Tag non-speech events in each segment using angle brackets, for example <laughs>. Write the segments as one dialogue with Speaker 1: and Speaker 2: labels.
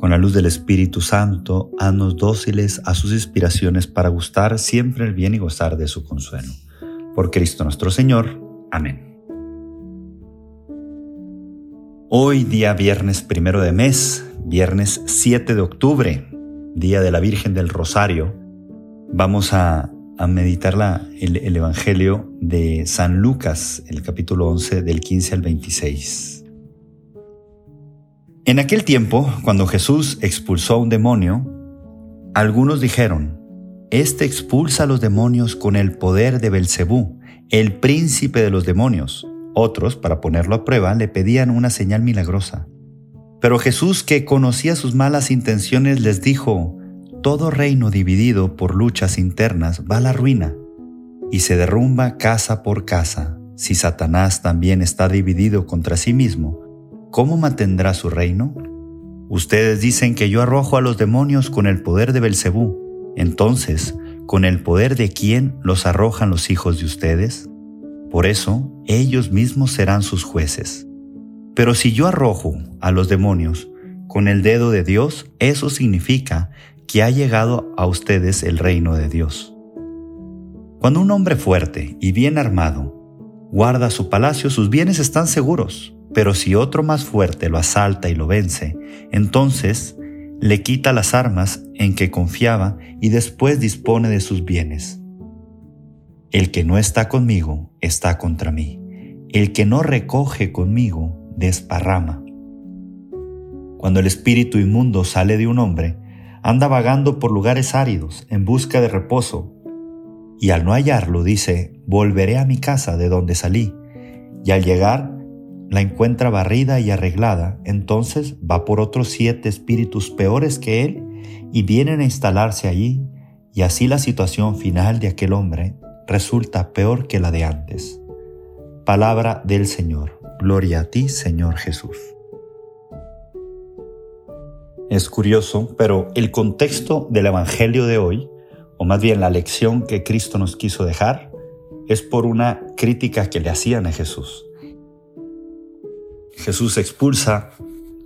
Speaker 1: con la luz del Espíritu Santo, haznos dóciles a sus inspiraciones para gustar siempre el bien y gozar de su consuelo. Por Cristo nuestro Señor. Amén. Hoy, día viernes primero de mes, viernes 7 de octubre, día de la Virgen del Rosario, vamos a, meditar el, el Evangelio de San Lucas, el capítulo 11, del 15 al 26. En aquel tiempo, cuando Jesús expulsó a un demonio, algunos dijeron, Este expulsa a los demonios con el poder de Belcebú, el príncipe de los demonios. Otros, para ponerlo a prueba, le pedían una señal milagrosa. Pero Jesús, que conocía sus malas intenciones, les dijo, Todo reino dividido por luchas internas va a la ruina y se derrumba casa por casa. Si Satanás también está dividido contra sí mismo, ¿cómo mantendrá su reino? Ustedes dicen que yo arrojo a los demonios con el poder de Belcebú. Entonces, ¿con el poder de quién los arrojan los hijos de ustedes? Por eso, ellos mismos serán sus jueces. Pero si yo arrojo a los demonios con el dedo de Dios, eso significa que ha llegado a ustedes el reino de Dios. Cuando un hombre fuerte y bien armado guarda su palacio, sus bienes están seguros. Pero si otro más fuerte lo asalta y lo vence, entonces le quita las armas en que confiaba y después dispone de sus bienes. El que no está conmigo está contra mí. El que no recoge conmigo desparrama. Cuando el espíritu inmundo sale de un hombre, anda vagando por lugares áridos en busca de reposo, y al no hallarlo dice, volveré a mi casa de donde salí, y al llegar la encuentra barrida y arreglada, entonces va por otros siete espíritus peores que él y vienen a instalarse allí, y así la situación final de aquel hombre resulta peor que la de antes. Palabra del Señor. Gloria a ti, Señor Jesús. Es curioso, pero el contexto del Evangelio de hoy, o más bien la lección que Cristo nos quiso dejar, es por una crítica que le hacían a Jesús. Jesús expulsa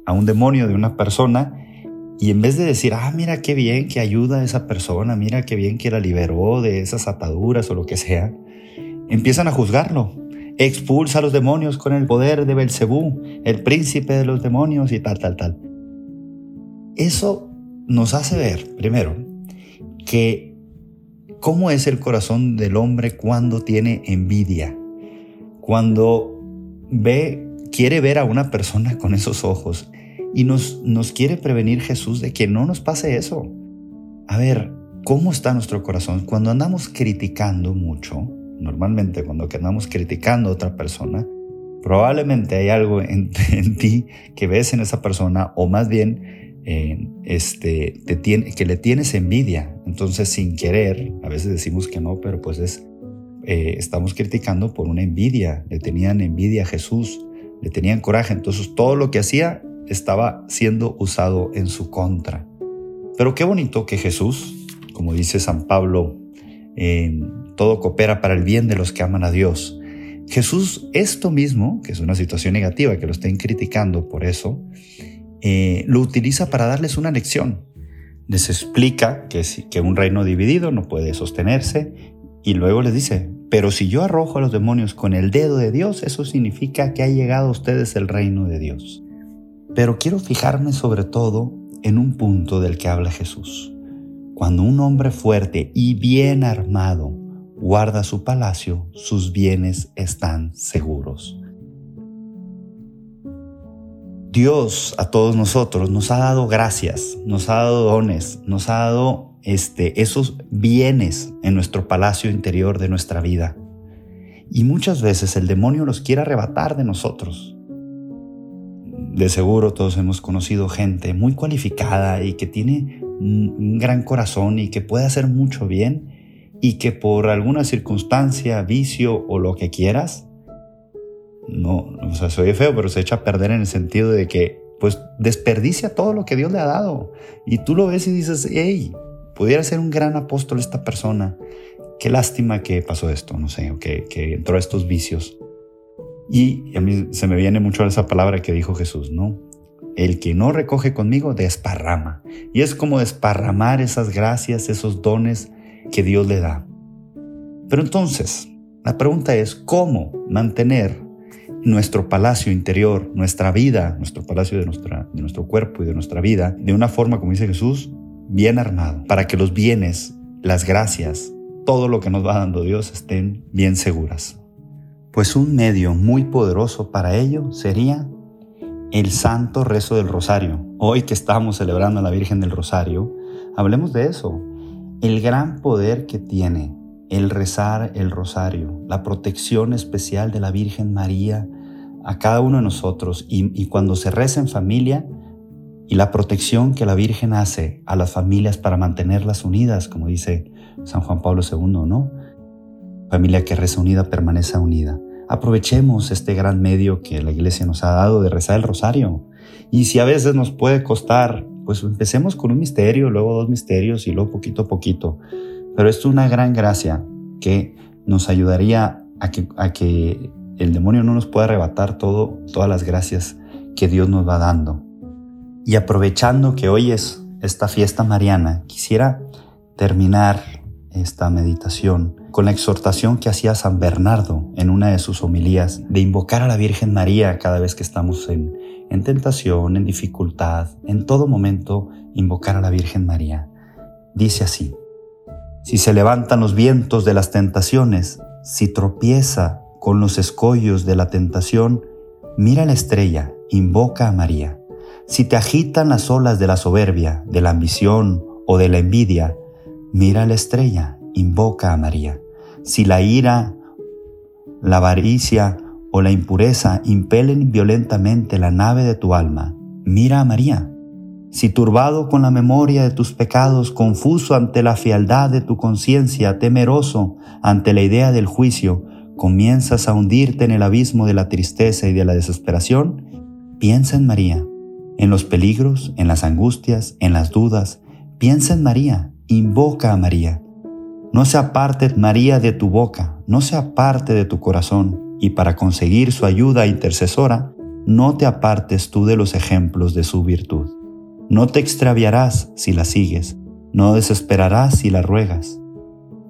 Speaker 1: a un demonio de una persona y en vez de decir, ah, mira qué bien que ayuda a esa persona, mira qué bien que la liberó de esas ataduras o lo que sea, empiezan a juzgarlo. Expulsa a los demonios con el poder de Belcebú, el príncipe de los demonios y tal, tal, tal. Eso nos hace ver, primero, que cómo es el corazón del hombre cuando tiene envidia, cuando ve quiere ver a una persona con esos ojos y nos, nos quiere prevenir Jesús de que no nos pase eso. A ver, ¿cómo está nuestro corazón? Cuando andamos criticando mucho, normalmente cuando andamos criticando a otra persona, probablemente hay algo <laughs> en, ti que ves en esa persona o más bien eh, este, que le tienes envidia. Entonces sin querer, a veces decimos que no, pero pues es, eh, estamos criticando por una envidia. Le tenían envidia a Jesús le tenían coraje, entonces todo lo que hacía estaba siendo usado en su contra. Pero qué bonito que Jesús, como dice San Pablo, todo coopera para el bien de los que aman a Dios. Jesús, esto mismo, que es una situación negativa, que lo estén criticando por eso, eh, lo utiliza para darles una lección. Les explica que, que un reino dividido no puede sostenerse y luego les dice, pero si yo arrojo a los demonios con el dedo de Dios, eso significa que ha llegado a ustedes el reino de Dios. Pero quiero fijarme sobre todo en un punto del que habla Jesús. Cuando un hombre fuerte y bien armado guarda su palacio, sus bienes están seguros. Dios a todos nosotros nos ha dado gracias, nos ha dado dones, nos ha dado este, esos bienes en nuestro palacio interior de nuestra vida. Y muchas veces el demonio los quiere arrebatar de nosotros. De seguro todos hemos conocido gente muy cualificada y que tiene un gran corazón y que puede hacer mucho bien y que por alguna circunstancia, vicio o lo que quieras, no, o sea, se oye feo, pero se echa a perder en el sentido de que pues desperdicia todo lo que Dios le ha dado. Y tú lo ves y dices, hey, pudiera ser un gran apóstol esta persona. Qué lástima que pasó esto, no sé, que, que entró a estos vicios. Y a mí se me viene mucho esa palabra que dijo Jesús, ¿no? El que no recoge conmigo desparrama. Y es como desparramar esas gracias, esos dones que Dios le da. Pero entonces, la pregunta es, ¿cómo mantener nuestro palacio interior, nuestra vida, nuestro palacio de nuestro cuerpo y de nuestra vida, de una forma, como dice Jesús, bien armado, para que los bienes, las gracias, todo lo que nos va dando Dios estén bien seguras. Pues un medio muy poderoso para ello sería el santo rezo del rosario. Hoy que estamos celebrando a la Virgen del Rosario, hablemos de eso. El gran poder que tiene el rezar el rosario, la protección especial de la Virgen María a cada uno de nosotros y, cuando se reza en familia y la protección que la Virgen hace a las familias para mantenerlas unidas, como dice San Juan Pablo II, ¿no? Familia que reza unida permanece unida. Aprovechemos este gran medio que la iglesia nos ha dado de rezar el rosario. Y si a veces nos puede costar, pues empecemos con un misterio, luego dos misterios y luego poquito a poquito. Pero esto es una gran gracia que nos ayudaría a que, el demonio no nos pueda arrebatar todas las gracias que Dios nos va dando. Y aprovechando que hoy es esta fiesta mariana, quisiera terminar esta meditación con la exhortación que hacía San Bernardo en una de sus homilías de invocar a la Virgen María cada vez que estamos en, en tentación, en dificultad, en todo momento invocar a la Virgen María. Dice así, si se levantan los vientos de las tentaciones, si tropieza con los escollos de la tentación, mira la estrella, invoca a María. Si te agitan las olas de la soberbia, de la ambición o de la envidia, Mira la estrella, invoca a María. Si la ira, la avaricia o la impureza impelen violentamente la nave de tu alma, mira a María. Si turbado con la memoria de tus pecados, confuso ante la fealdad de tu conciencia, temeroso ante la idea del juicio, comienzas a hundirte en el abismo de la tristeza y de la desesperación, piensa en María, en los peligros, en las angustias, en las dudas, piensa en María, invoca a María. No se aparte María de tu boca, no se aparte de tu corazón, y para conseguir su ayuda intercesora, no te apartes tú de los ejemplos de su virtud. No te extraviarás si la sigues, no desesperarás si la ruegas,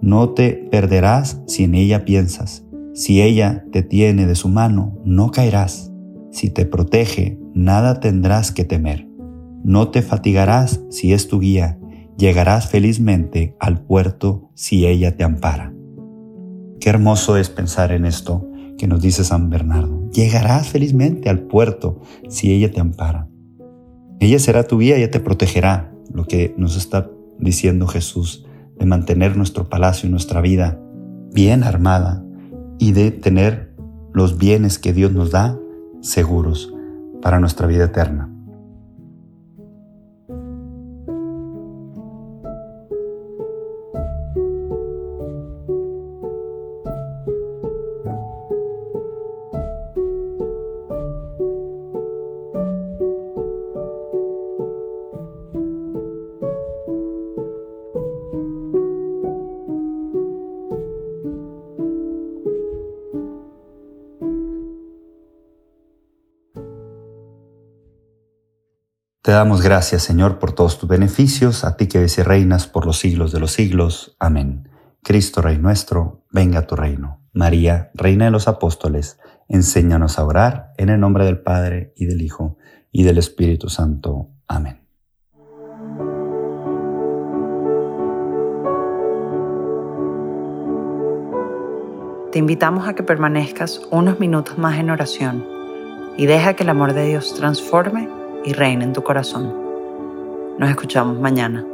Speaker 1: no te perderás si en ella piensas. Si ella te tiene de su mano, no caerás. Si te protege, nada tendrás que temer. No te fatigarás si es tu guía llegarás felizmente al puerto si ella te ampara. Qué hermoso es pensar en esto que nos dice San Bernardo. Llegarás felizmente al puerto si ella te ampara. Ella será tu guía, ella te protegerá, lo que nos está diciendo Jesús, de mantener nuestro palacio y nuestra vida bien armada y de tener los bienes que Dios nos da seguros para nuestra vida eterna. Te damos gracias, Señor, por todos tus beneficios, a ti que vives y reinas por los siglos de los siglos. Amén. Cristo, Rey nuestro, venga a tu reino. María, Reina de los Apóstoles, enséñanos a orar en el nombre del Padre y del Hijo y del Espíritu Santo. Amén.
Speaker 2: Te invitamos a que permanezcas unos minutos más en oración y deja que el amor de Dios transforme y reina en tu corazón. Nos escuchamos mañana.